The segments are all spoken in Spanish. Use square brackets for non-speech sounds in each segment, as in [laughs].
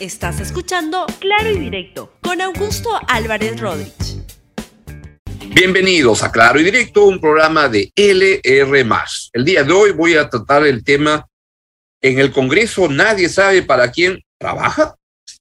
Estás escuchando Claro y Directo con Augusto Álvarez Rodríguez. Bienvenidos a Claro y Directo, un programa de LR. El día de hoy voy a tratar el tema en el Congreso, nadie sabe para quién trabaja.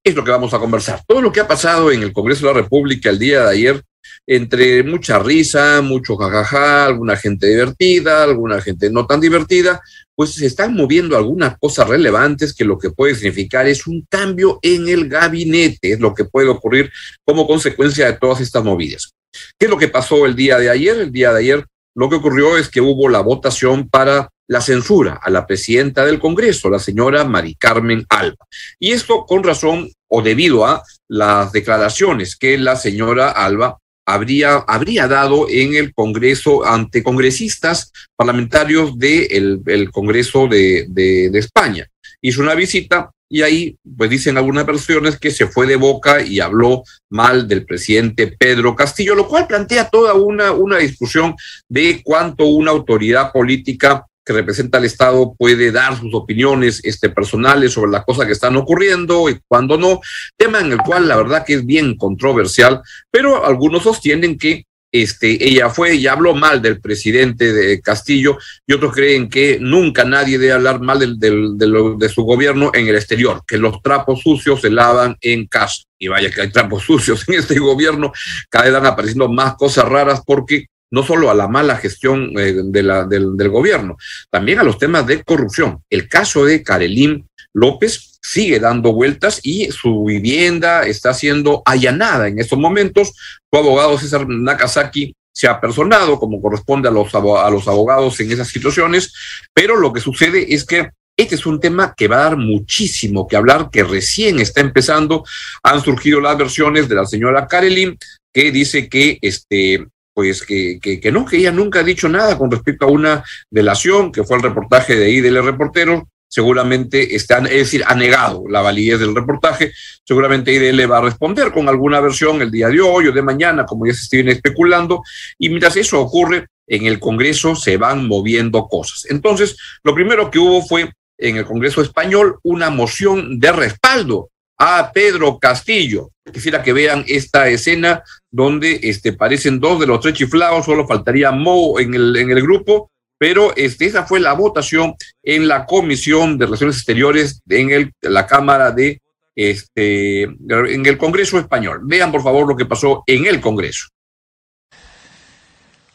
Es lo que vamos a conversar. Todo lo que ha pasado en el Congreso de la República el día de ayer, entre mucha risa, mucho jajaja, alguna gente divertida, alguna gente no tan divertida, pues se están moviendo algunas cosas relevantes que lo que puede significar es un cambio en el gabinete, es lo que puede ocurrir como consecuencia de todas estas movidas. ¿Qué es lo que pasó el día de ayer? El día de ayer lo que ocurrió es que hubo la votación para la censura a la presidenta del Congreso, la señora Mari Carmen Alba. Y esto con razón o debido a las declaraciones que la señora Alba habría, habría dado en el Congreso ante congresistas parlamentarios del el Congreso de, de, de España. Hizo una visita y ahí, pues dicen algunas versiones que se fue de boca y habló mal del presidente Pedro Castillo, lo cual plantea toda una, una discusión de cuánto una autoridad política que representa al Estado puede dar sus opiniones este, personales sobre las cosas que están ocurriendo y cuando no, tema en el cual la verdad que es bien controversial, pero algunos sostienen que este, ella fue y habló mal del presidente de Castillo y otros creen que nunca nadie debe hablar mal del, de, de, su gobierno en el exterior, que los trapos sucios se lavan en casa. Y vaya que hay trapos [laughs] sucios en este gobierno, cada vez van apareciendo más cosas raras porque no solo a la mala gestión eh, del, gobierno, también a los temas de corrupción. El caso de Karelín López sigue dando vueltas y su vivienda está siendo allanada en estos momentos. Su abogado César Nakazaki se ha personado como corresponde a los, a los abogados en esas situaciones, pero lo que sucede es que este es un tema que va a dar muchísimo que hablar, que recién está empezando. Han surgido las versiones de la señora Karelin, que dice que este, pues que, que, que, no, que ella nunca ha dicho nada con respecto a una delación, que fue el reportaje de IDL Reportero, seguramente está, es decir, ha negado la validez del reportaje, seguramente IDL va a responder con alguna versión el día de hoy o de mañana, como ya se estén especulando, y mientras eso ocurre, en el Congreso se van moviendo cosas. Entonces, lo primero que hubo fue en el Congreso español una moción de respaldo a Pedro Castillo. Quisiera que vean esta escena donde este, parecen dos de los tres chiflados, solo faltaría Mo en el, grupo, pero este, esa fue la votación en la Comisión de Relaciones Exteriores en el, la Cámara de, este, en el Congreso Español. Vean, por favor, lo que pasó en el Congreso.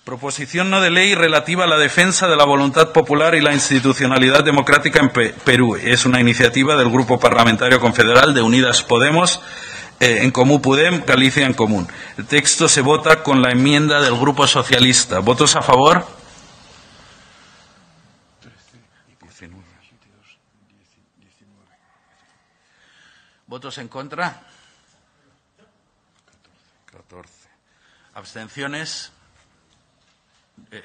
Proposición no de ley relativa a la defensa de la voluntad popular y la institucionalidad democrática en Pe Perú. Es una iniciativa del Grupo Parlamentario Confederal de Unidas Podemos, eh, en Común Pudem, Galicia en Común. El texto se vota con la enmienda del Grupo Socialista. ¿Votos a favor? ¿Votos en contra? 14. ¿Abstenciones? Eh,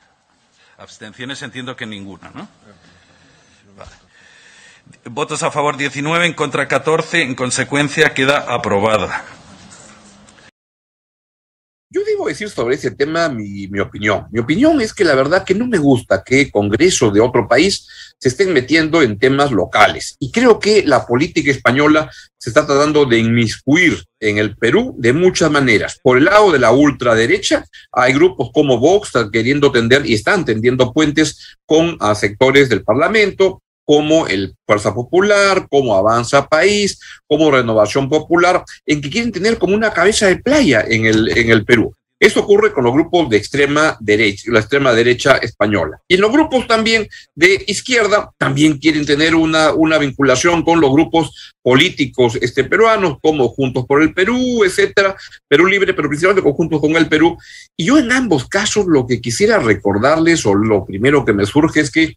[laughs] abstenciones entiendo que ninguna, ¿no? Vale. Votos a favor 19, en contra 14, en consecuencia queda aprobada. Yo debo decir sobre ese tema mi, opinión. Mi opinión es que la verdad que no me gusta que Congreso de otro país se estén metiendo en temas locales. Y creo que la política española se está tratando de inmiscuir en el Perú de muchas maneras. Por el lado de la ultraderecha, hay grupos como Vox queriendo tender y están tendiendo puentes con a sectores del Parlamento, como el Fuerza Popular, como Avanza País, como Renovación Popular, en que quieren tener como una cabeza de playa en el, en el Perú. Eso ocurre con los grupos de extrema derecha, la extrema derecha española. Y los grupos también de izquierda también quieren tener una, una vinculación con los grupos políticos este, peruanos, como Juntos por el Perú, etcétera, Perú Libre, pero principalmente conjuntos con el Perú. Y yo en ambos casos lo que quisiera recordarles, o lo primero que me surge es que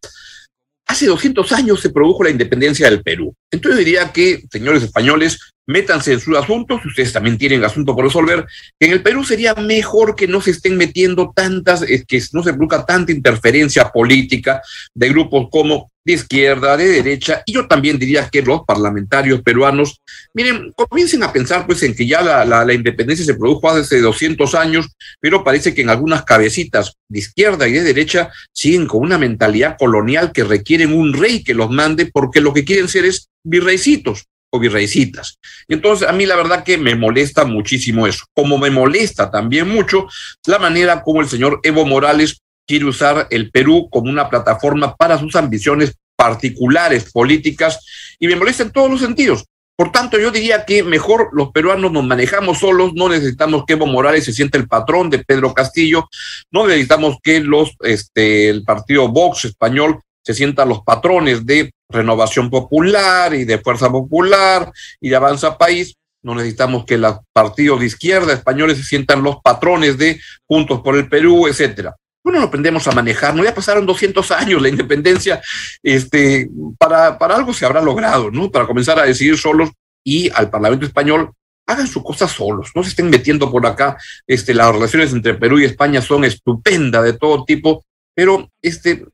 hace 200 años se produjo la independencia del Perú. Entonces diría que, señores españoles, métanse en sus asuntos, ustedes también tienen asunto por resolver, en el Perú sería mejor que no se estén metiendo tantas, que no se produzca tanta interferencia política de grupos como de izquierda, de derecha, y yo también diría que los parlamentarios peruanos, miren, comiencen a pensar pues en que ya la, la, la independencia se produjo hace 200 años, pero parece que en algunas cabecitas de izquierda y de derecha siguen con una mentalidad colonial que requieren un rey que los mande porque lo que quieren ser es virreycitos virreycitas. Entonces a mí la verdad que me molesta muchísimo eso, como me molesta también mucho la manera como el señor Evo Morales quiere usar el Perú como una plataforma para sus ambiciones particulares políticas y me molesta en todos los sentidos. Por tanto, yo diría que mejor los peruanos nos manejamos solos, no necesitamos que Evo Morales se sienta el patrón de Pedro Castillo, no necesitamos que los, este, el partido Vox español se sientan los patrones de Renovación Popular y de Fuerza Popular y de Avanza País. No necesitamos que los partidos de izquierda españoles se sientan los patrones de Juntos por el Perú, etcétera. Bueno, lo aprendemos a manejar, no ya pasaron 200 años la independencia, este, para, para algo se habrá logrado, ¿no? Para comenzar a decidir solos y al Parlamento español hagan su cosa solos, no se estén metiendo por acá. Este, las relaciones entre Perú y España son estupendas de todo tipo, pero este,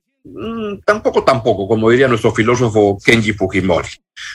tampoco, tampoco, como diría nuestro filósofo Kenji Fujimori.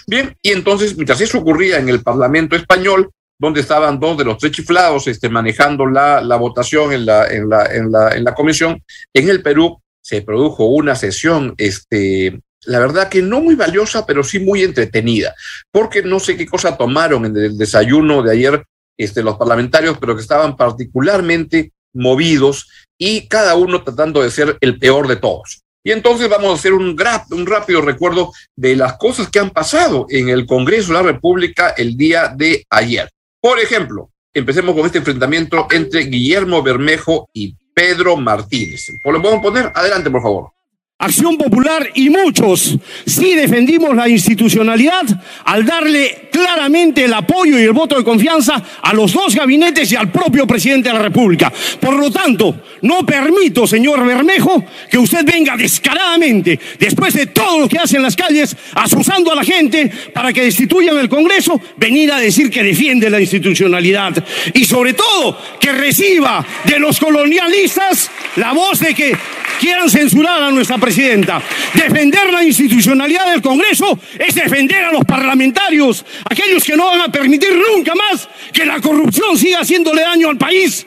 Bien, y entonces, mientras eso ocurría en el Parlamento español, donde estaban dos de los tres chiflados este, manejando la, la votación en la, en, la, en, la, en la comisión. En el Perú se produjo una sesión, este, la verdad que no muy valiosa, pero sí muy entretenida, porque no sé qué cosa tomaron en el desayuno de ayer este, los parlamentarios, pero que estaban particularmente movidos y cada uno tratando de ser el peor de todos. Y entonces vamos a hacer un, un rápido recuerdo de las cosas que han pasado en el Congreso de la República el día de ayer. Por ejemplo, empecemos con este enfrentamiento entre Guillermo Bermejo y Pedro Martínez. ¿Lo podemos poner? Adelante, por favor. Acción Popular y muchos sí defendimos la institucionalidad al darle claramente el apoyo y el voto de confianza a los dos gabinetes y al propio presidente de la República. Por lo tanto, no permito, señor Bermejo, que usted venga descaradamente, después de todo lo que hace en las calles, asusando a la gente para que destituyan el Congreso, venir a decir que defiende la institucionalidad. Y sobre todo, que reciba de los colonialistas la voz de que quieran censurar a nuestra presidenta. Defender la institucionalidad del Congreso es defender a los parlamentarios, aquellos que no van a permitir nunca más que la corrupción siga haciéndole daño al país.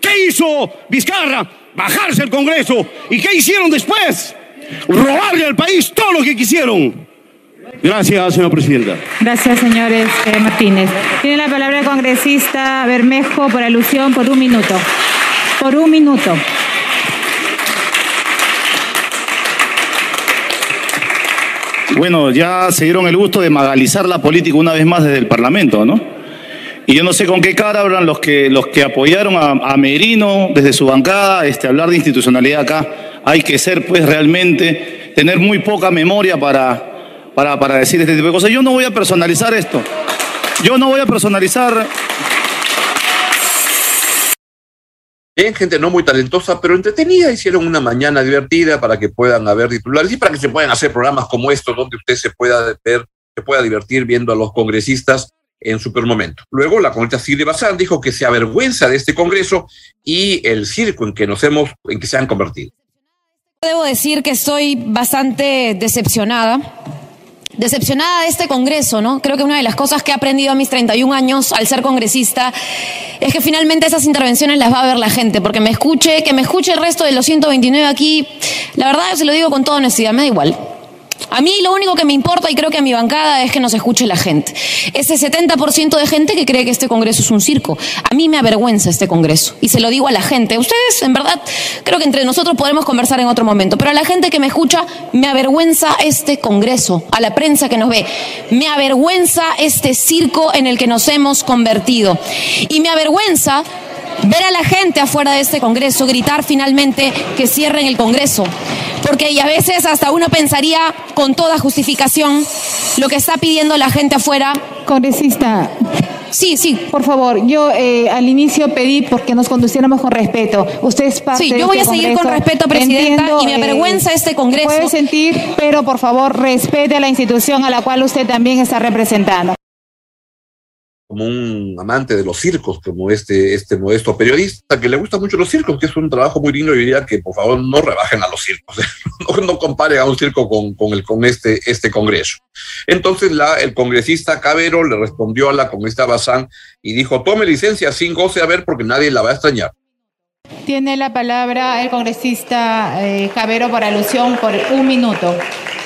¿Qué hizo Vizcarra? Bajarse el Congreso. ¿Y qué hicieron después? Robarle al país todo lo que quisieron. Gracias, señora presidenta. Gracias, señores eh, Martínez. Tiene la palabra el congresista Bermejo por alusión por un minuto. Por un minuto. Bueno, ya se dieron el gusto de magalizar la política una vez más desde el Parlamento, ¿no? Y yo no sé con qué cara hablan los que, los que apoyaron a, Merino desde su bancada, este, hablar de institucionalidad acá. Hay que ser, pues, realmente, tener muy poca memoria para, para, para decir este tipo de cosas. Yo no voy a personalizar esto. Yo no voy a personalizar Bien, gente no muy talentosa, pero entretenida. Hicieron una mañana divertida para que puedan haber titulares y para que se puedan hacer programas como estos, donde usted se pueda ver, se pueda divertir viendo a los congresistas en super momento. Luego, la congresista Silvia Bazán dijo que se avergüenza de este congreso y el circo en que nos hemos, en que se han convertido. Debo decir que estoy bastante decepcionada decepcionada de este Congreso, ¿no? Creo que una de las cosas que he aprendido a mis 31 años al ser congresista es que finalmente esas intervenciones las va a ver la gente, porque me escuche, que me escuche el resto de los 129 aquí, la verdad se lo digo con toda honestidad, me da igual. A mí lo único que me importa y creo que a mi bancada es que nos escuche la gente. Ese 70% de gente que cree que este Congreso es un circo. A mí me avergüenza este Congreso y se lo digo a la gente. Ustedes, en verdad, creo que entre nosotros podemos conversar en otro momento, pero a la gente que me escucha, me avergüenza este Congreso, a la prensa que nos ve. Me avergüenza este circo en el que nos hemos convertido. Y me avergüenza ver a la gente afuera de este Congreso gritar finalmente que cierren el Congreso. Porque a veces hasta uno pensaría con toda justificación lo que está pidiendo la gente afuera. Congresista. Sí, sí. Por favor, yo eh, al inicio pedí porque nos conduciéramos con respeto. Usted es parte Sí, yo voy este a seguir con respeto, Presidenta, y me avergüenza este Congreso. Puede sentir, pero por favor respete a la institución a la cual usted también está representando como un amante de los circos, como este, este modesto periodista que le gusta mucho los circos, que es un trabajo muy lindo y diría que por favor no rebajen a los circos, [laughs] no, no comparen a un circo con, con, el, con este, este congreso. Entonces la, el congresista Cabero le respondió a la congresista Bazán y dijo, tome licencia sin goce a ver porque nadie la va a extrañar. Tiene la palabra el congresista eh, Cabero por alusión por un minuto.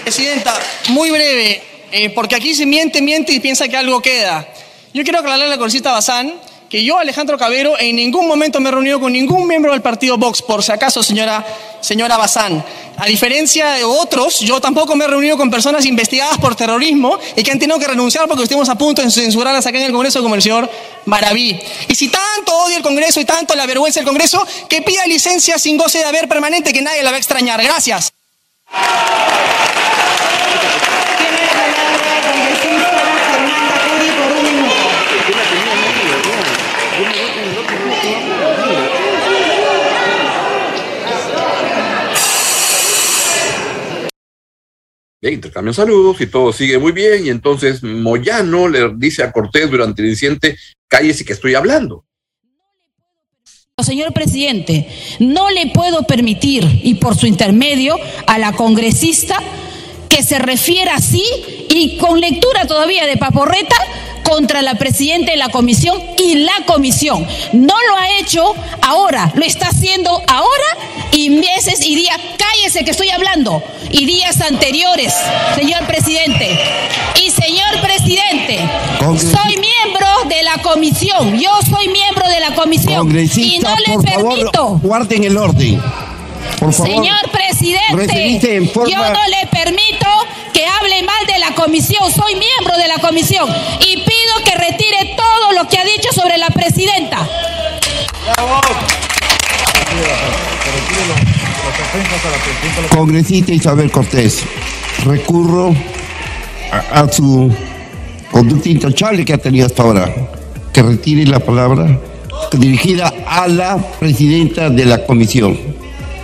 Presidenta, muy breve eh, porque aquí se miente, miente y piensa que algo queda. Yo quiero aclararle a la congresista Bazán que yo, Alejandro Cabero, en ningún momento me he reunido con ningún miembro del partido Vox, por si acaso, señora, señora Bazán. A diferencia de otros, yo tampoco me he reunido con personas investigadas por terrorismo y que han tenido que renunciar porque estuvimos a punto de censurarlas acá en el Congreso como el señor Maraví. Y si tanto odia el Congreso y tanto la vergüenza del Congreso, que pida licencia sin goce de haber permanente que nadie la va a extrañar. Gracias. Intercambian saludos y todo sigue muy bien. Y entonces Moyano le dice a Cortés durante el incidente, cállese que estoy hablando. Señor presidente, no le puedo permitir, y por su intermedio, a la congresista que se refiera así y con lectura todavía de paporreta contra la presidenta de la comisión y la comisión. No lo ha hecho ahora, lo está haciendo ahora y meses y días. Cállese que estoy hablando. Y días anteriores, señor presidente. Y señor presidente, soy miembro de la comisión. Yo soy miembro de la comisión. Y no le permito. guarden el orden. Señor presidente, yo no le permito que hable mal de la comisión. Soy miembro de la comisión y retire todo lo que ha dicho sobre la presidenta. Congresista Isabel Cortés, recurro a, su conducta intachable que ha tenido hasta ahora, que retire la palabra dirigida a la presidenta de la comisión.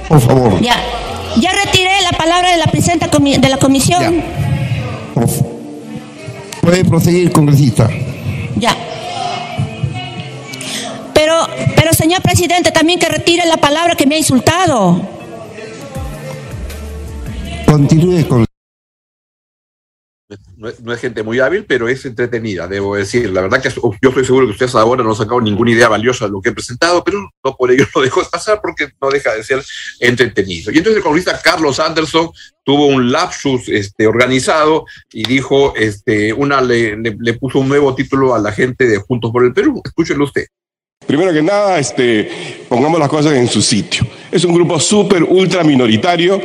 Por favor. Ya, ya retiré la palabra de la presidenta de la comisión. Puede proseguir, congresista. Ya. Pero, pero señor presidente, también que retire la palabra que me ha insultado. Continúe con no es, gente muy hábil, pero es entretenida, debo decir. La verdad que yo estoy seguro que ustedes ahora no han sacado ninguna idea valiosa de lo que he presentado, pero no por ello lo dejo pasar porque no deja de ser entretenido. Y entonces el congresista Carlos Anderson tuvo un lapsus este, organizado y dijo, este, una le, le, puso un nuevo título a la gente de Juntos por el Perú. Escúchelo usted. Primero que nada, este, pongamos las cosas en su sitio. Es un grupo súper, ultra minoritario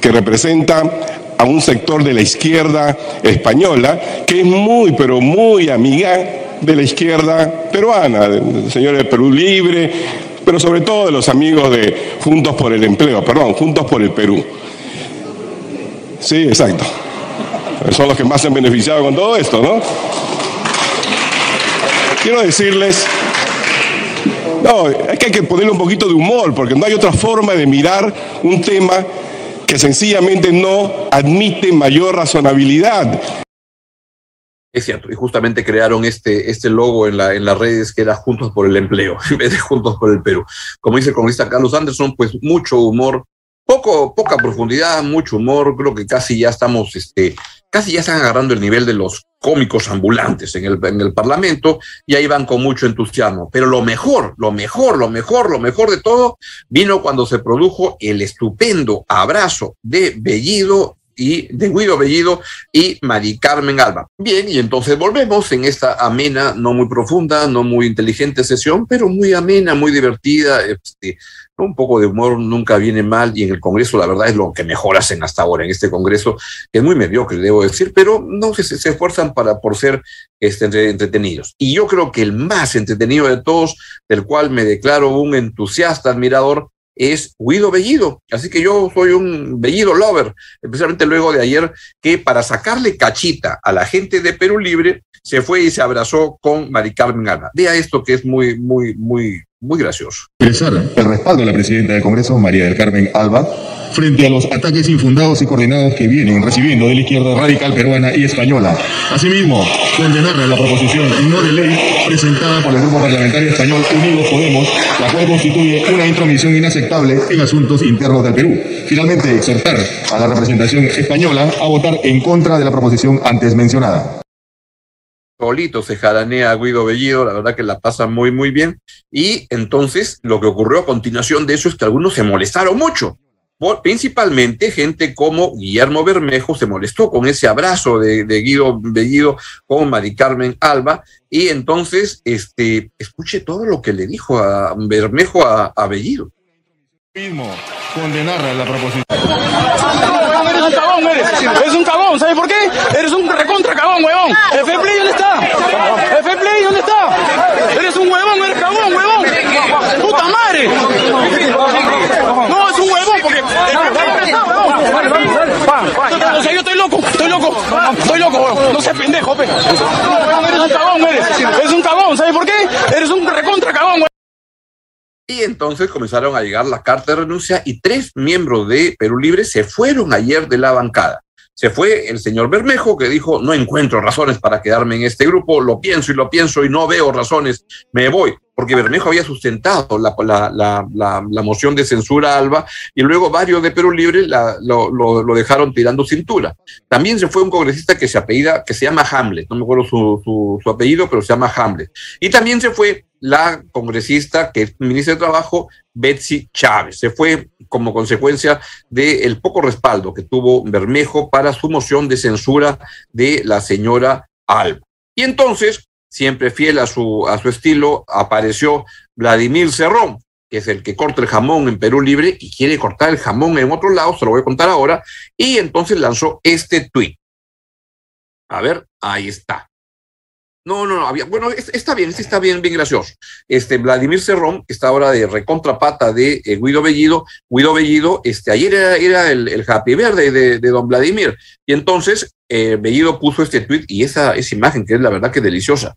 que representa a un sector de la izquierda española que es muy, pero muy amiga de la izquierda peruana, del señor de Perú Libre, pero sobre todo de los amigos de Juntos por el Empleo, perdón, Juntos por el Perú. Sí, exacto. Son los que más se han beneficiado con todo esto, ¿no? Quiero decirles, no, es que hay que ponerle un poquito de humor, porque no hay otra forma de mirar un tema que sencillamente no admite mayor razonabilidad. Es cierto, y justamente crearon este, este logo en, la, en las redes que era Juntos por el Empleo, [laughs] en vez de Juntos por el Perú. Como dice el cronista Carlos Anderson, pues mucho humor, poco, poca profundidad, mucho humor, creo que casi ya estamos, este, casi ya están agarrando el nivel de los cómicos ambulantes en el, en el Parlamento y ahí van con mucho entusiasmo. Pero lo mejor, lo mejor, lo mejor, lo mejor de todo vino cuando se produjo el estupendo abrazo de Bellido y de Guido Bellido y Mari Carmen Alba. Bien, y entonces volvemos en esta amena, no muy profunda, no muy inteligente sesión, pero muy amena, muy divertida. Este, un poco de humor nunca viene mal y en el Congreso la verdad es lo que mejor hacen hasta ahora en este Congreso, que es muy mediocre, debo decir, pero no se, se esfuerzan para, por ser este, entretenidos. Y yo creo que el más entretenido de todos, del cual me declaro un entusiasta admirador, es Guido Bellido. Así que yo soy un Bellido lover, especialmente luego de ayer, que para sacarle cachita a la gente de Perú Libre, se fue y se abrazó con Mari Carmen Alba. Vea esto que es muy, muy, muy, muy gracioso. El respaldo de la presidenta del Congreso, María del Carmen Alba, frente a los ataques infundados y coordinados que vienen recibiendo de la izquierda radical peruana y española. Asimismo, condenar la proposición no de ley presentada por el Grupo Parlamentario Español Unidos Podemos, la cual constituye una intromisión inaceptable en asuntos internos del Perú. Finalmente, exhortar a la representación española a votar en contra de la proposición antes mencionada solito se jaranea a Guido Bellido, la verdad que la pasa muy, muy bien. Y entonces lo que ocurrió a continuación de eso es que algunos se molestaron mucho. Principalmente gente como Guillermo Bermejo se molestó con ese abrazo de, Guido Bellido con Mari Carmen Alba y entonces este, escuche todo lo que le dijo a Bermejo a, a Bellido. Condenar la proposición. Eres un cagón, eres. Eres un cagón, ¿sabes por qué? Eres un recontra cagón, huevón. ¿El fair play dónde está? ¿El fair play dónde está? Eres un huevón, eres cagón, huevón. ¡Puta madre! No, es un huevón porque... O sea, yo estoy loco, estoy loco, huevón. No seas pendejo, pe. Eres un cagón, eres. Eres un cagón, ¿sabes por qué? Eres un recontra cagón, huevón. Y entonces comenzaron a llegar las cartas de renuncia y tres miembros de Perú Libre se fueron ayer de la bancada. Se fue el señor Bermejo que dijo, no encuentro razones para quedarme en este grupo, lo pienso y lo pienso y no veo razones, me voy porque Bermejo había sustentado la, la, la, moción de censura a Alba y luego varios de Perú Libre lo, lo, dejaron tirando cintura. También se fue un congresista que se apellida, que se llama Hamlet, no me acuerdo su, su, apellido, pero se llama Hamlet. Y también se fue la congresista que es ministra de Trabajo, Betsy Chávez. Se fue como consecuencia del poco respaldo que tuvo Bermejo para su moción de censura de la señora Alba. Y entonces siempre fiel a su, a su estilo, apareció Vladimir Cerrón, que es el que corta el jamón en Perú Libre y quiere cortar el jamón en otro lado, se lo voy a contar ahora, y entonces lanzó este tuit. A ver, ahí está. No, no, no, había, bueno, está bien, este está bien, bien gracioso. Este, Vladimir Cerrón, que está ahora de recontrapata de eh, Guido Bellido, Guido Bellido, este, ayer era, era el, el, happy verde de, de, don Vladimir, y entonces eh, Bellido puso este tweet y esa, esa imagen que es la verdad que deliciosa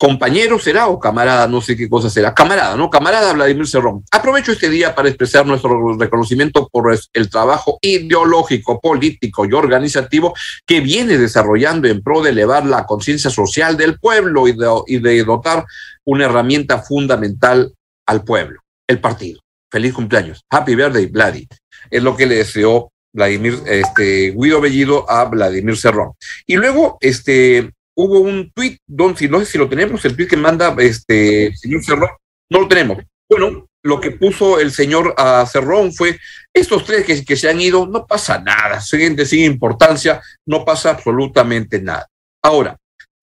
compañero será o camarada, no sé qué cosa será, camarada, ¿no? Camarada Vladimir Cerrón. Aprovecho este día para expresar nuestro reconocimiento por el trabajo ideológico, político y organizativo que viene desarrollando en pro de elevar la conciencia social del pueblo y de, dotar una herramienta fundamental al pueblo, el partido. Feliz cumpleaños. Happy birthday, Vladi. Es lo que le deseó Vladimir, este, Guido Bellido a Vladimir Cerrón. Y luego, este, hubo un tuit, don, si no sé si lo tenemos, el tuit que manda este señor Cerrón, no lo tenemos. Bueno, lo que puso el señor a Cerrón fue, estos tres que, que se han ido, no pasa nada, siguen sin importancia, no pasa absolutamente nada. Ahora,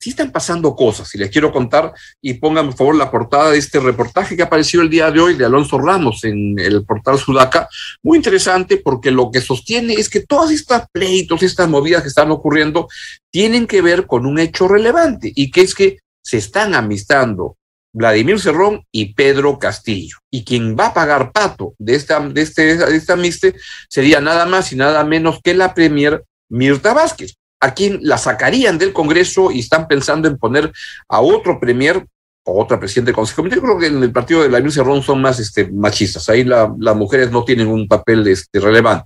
están pasando cosas y les quiero contar y pongan por favor la portada de este reportaje que apareció el día de hoy de Alonso Ramos en el portal Sudaca. Muy interesante porque lo que sostiene es que todas estas pleitos, estas movidas que están ocurriendo tienen que ver con un hecho relevante y que es que se están amistando Vladimir Cerrón y Pedro Castillo. Y quien va a pagar pato de esta, de este, de esta amiste sería nada más y nada menos que la premier Mirta Vázquez a quien la sacarían del Congreso y están pensando en poner a otro premier o otra presidente del Consejo. Yo creo que en el partido de la Luis Cerrón son más este, machistas. Ahí las mujeres no tienen un papel este, relevante.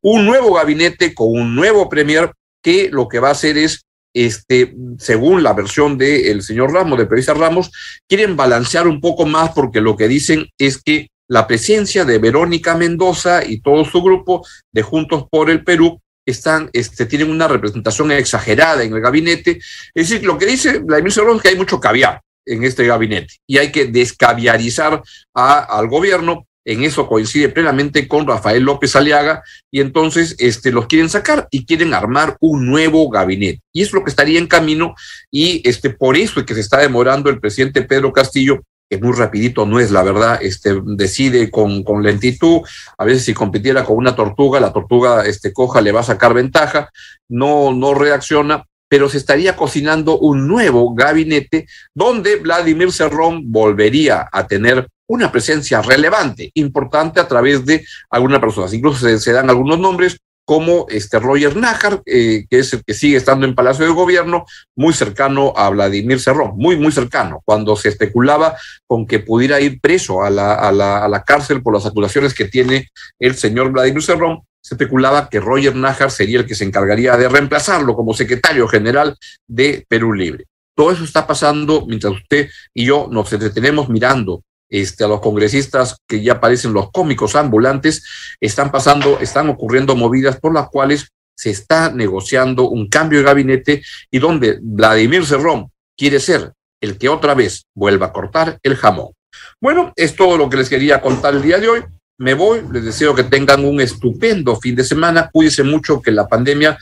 Un nuevo gabinete con un nuevo premier que lo que va a hacer es, este, según la versión del señor Ramos, de Perisa Ramos, quieren balancear un poco más porque lo que dicen es que la presencia de Verónica Mendoza y todo su grupo de Juntos por el Perú están, este, tienen una representación exagerada en el gabinete. Es decir, lo que dice Vladimir Cerrón es que hay mucho caviar en este gabinete y hay que descaviarizar al gobierno. En eso coincide plenamente con Rafael López Aliaga y entonces este, los quieren sacar y quieren armar un nuevo gabinete. Y es lo que estaría en camino y este, por eso es que se está demorando el presidente Pedro Castillo que muy rapidito no es la verdad, este, decide con, con, lentitud, a veces si compitiera con una tortuga, la tortuga este, coja le va a sacar ventaja, no, no reacciona, pero se estaría cocinando un nuevo gabinete donde Vladimir Cerrón volvería a tener una presencia relevante, importante a través de algunas personas. Incluso se, se dan algunos nombres, como este Roger Nájar, eh, que es el que sigue estando en Palacio de Gobierno, muy cercano a Vladimir Cerrón, muy, muy cercano, cuando se especulaba con que pudiera ir preso a la, a la, a la cárcel por las acusaciones que tiene el señor Vladimir Cerrón, se especulaba que Roger Nájar sería el que se encargaría de reemplazarlo como secretario general de Perú Libre. Todo eso está pasando mientras usted y yo nos detenemos mirando este, a los congresistas que ya parecen los cómicos ambulantes, están pasando, están ocurriendo movidas por las cuales se está negociando un cambio de gabinete y donde Vladimir Cerrón quiere ser el que otra vez vuelva a cortar el jamón. Bueno, es todo lo que les quería contar el día de hoy. me voy, les deseo que tengan un estupendo fin de semana, cuídense mucho que la pandemia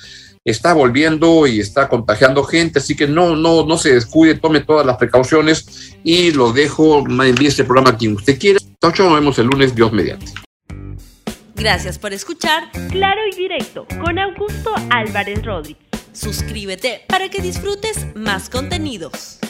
está volviendo y está contagiando gente, así que no, no, no se descuide, tome todas las precauciones y lo dejo, envíe este programa a quien usted quiera. Chao, nos vemos el lunes, Dios mediante. Gracias por escuchar Claro y Directo con Augusto Álvarez Rodríguez. Suscríbete para que disfrutes más contenidos.